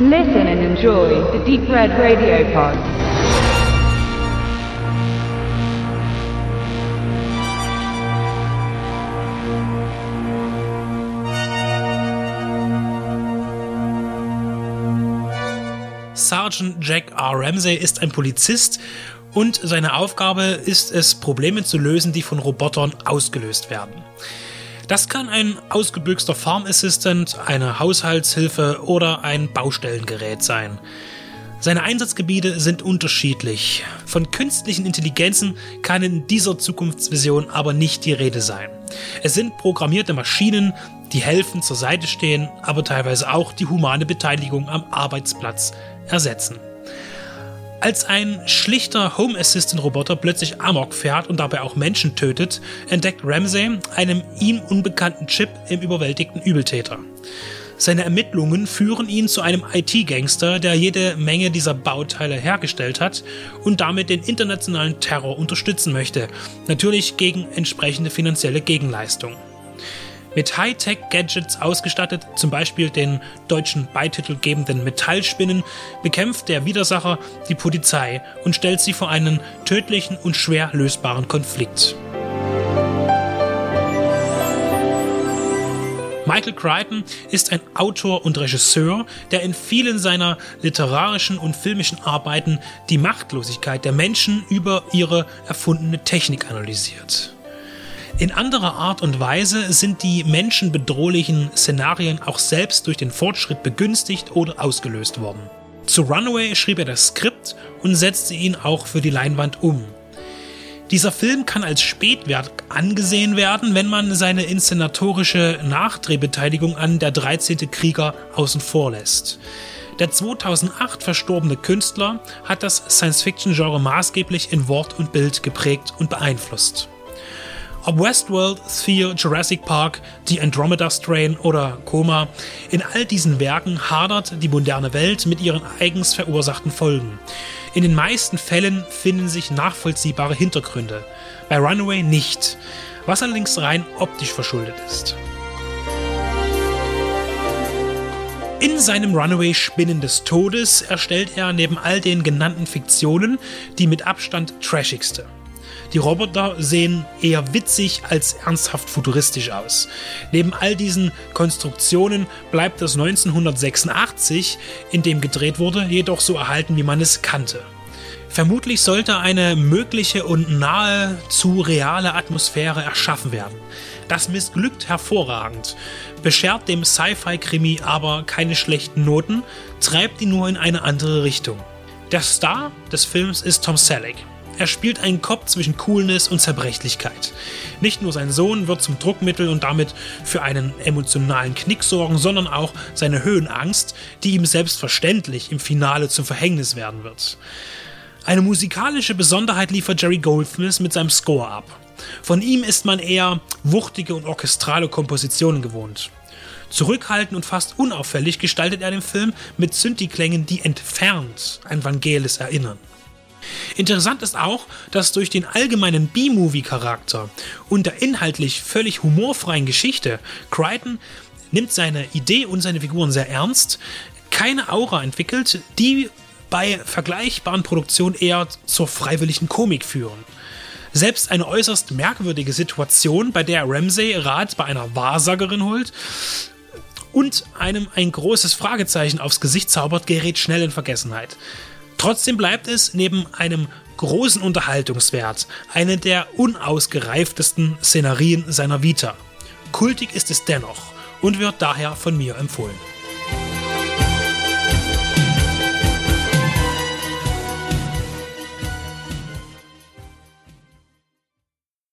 Listen and enjoy the Deep Red Radio Pod. Sergeant Jack R. Ramsey ist ein Polizist und seine Aufgabe ist es, Probleme zu lösen, die von Robotern ausgelöst werden. Das kann ein ausgebüxter Farm Assistant, eine Haushaltshilfe oder ein Baustellengerät sein. Seine Einsatzgebiete sind unterschiedlich. Von künstlichen Intelligenzen kann in dieser Zukunftsvision aber nicht die Rede sein. Es sind programmierte Maschinen, die helfen, zur Seite stehen, aber teilweise auch die humane Beteiligung am Arbeitsplatz ersetzen. Als ein schlichter Home Assistant Roboter plötzlich Amok fährt und dabei auch Menschen tötet, entdeckt Ramsey einen ihm unbekannten Chip im überwältigten Übeltäter. Seine Ermittlungen führen ihn zu einem IT-Gangster, der jede Menge dieser Bauteile hergestellt hat und damit den internationalen Terror unterstützen möchte, natürlich gegen entsprechende finanzielle Gegenleistung. Mit Hightech-Gadgets ausgestattet, zum Beispiel den deutschen Beititel gebenden Metallspinnen, bekämpft der Widersacher die Polizei und stellt sie vor einen tödlichen und schwer lösbaren Konflikt. Michael Crichton ist ein Autor und Regisseur, der in vielen seiner literarischen und filmischen Arbeiten die Machtlosigkeit der Menschen über ihre erfundene Technik analysiert. In anderer Art und Weise sind die menschenbedrohlichen Szenarien auch selbst durch den Fortschritt begünstigt oder ausgelöst worden. Zu Runaway schrieb er das Skript und setzte ihn auch für die Leinwand um. Dieser Film kann als Spätwerk angesehen werden, wenn man seine inszenatorische Nachdrehbeteiligung an Der 13. Krieger außen vor lässt. Der 2008 verstorbene Künstler hat das Science-Fiction-Genre maßgeblich in Wort und Bild geprägt und beeinflusst. Ob Westworld, Sphere, Jurassic Park, The Andromeda Strain oder Koma, in all diesen Werken hadert die moderne Welt mit ihren eigens verursachten Folgen. In den meisten Fällen finden sich nachvollziehbare Hintergründe, bei Runaway nicht, was allerdings rein optisch verschuldet ist. In seinem Runaway Spinnen des Todes erstellt er neben all den genannten Fiktionen die mit Abstand trashigste. Die Roboter sehen eher witzig als ernsthaft futuristisch aus. Neben all diesen Konstruktionen bleibt das 1986, in dem gedreht wurde, jedoch so erhalten, wie man es kannte. Vermutlich sollte eine mögliche und nahezu reale Atmosphäre erschaffen werden. Das missglückt hervorragend, beschert dem Sci-Fi-Krimi aber keine schlechten Noten, treibt ihn nur in eine andere Richtung. Der Star des Films ist Tom Selleck. Er spielt einen Kopf zwischen Coolness und Zerbrechlichkeit. Nicht nur sein Sohn wird zum Druckmittel und damit für einen emotionalen Knick sorgen, sondern auch seine Höhenangst, die ihm selbstverständlich im Finale zum Verhängnis werden wird. Eine musikalische Besonderheit liefert Jerry Goldsmith mit seinem Score ab. Von ihm ist man eher wuchtige und orchestrale Kompositionen gewohnt. Zurückhaltend und fast unauffällig gestaltet er den Film mit Synthi-Klängen, die entfernt an Vangelis erinnern. Interessant ist auch, dass durch den allgemeinen B-Movie-Charakter und der inhaltlich völlig humorfreien Geschichte Crichton nimmt seine Idee und seine Figuren sehr ernst, keine Aura entwickelt, die bei vergleichbaren Produktionen eher zur freiwilligen Komik führen. Selbst eine äußerst merkwürdige Situation, bei der Ramsey Rat bei einer Wahrsagerin holt und einem ein großes Fragezeichen aufs Gesicht zaubert, gerät schnell in Vergessenheit. Trotzdem bleibt es neben einem großen Unterhaltungswert eine der unausgereiftesten Szenarien seiner Vita. Kultig ist es dennoch und wird daher von mir empfohlen.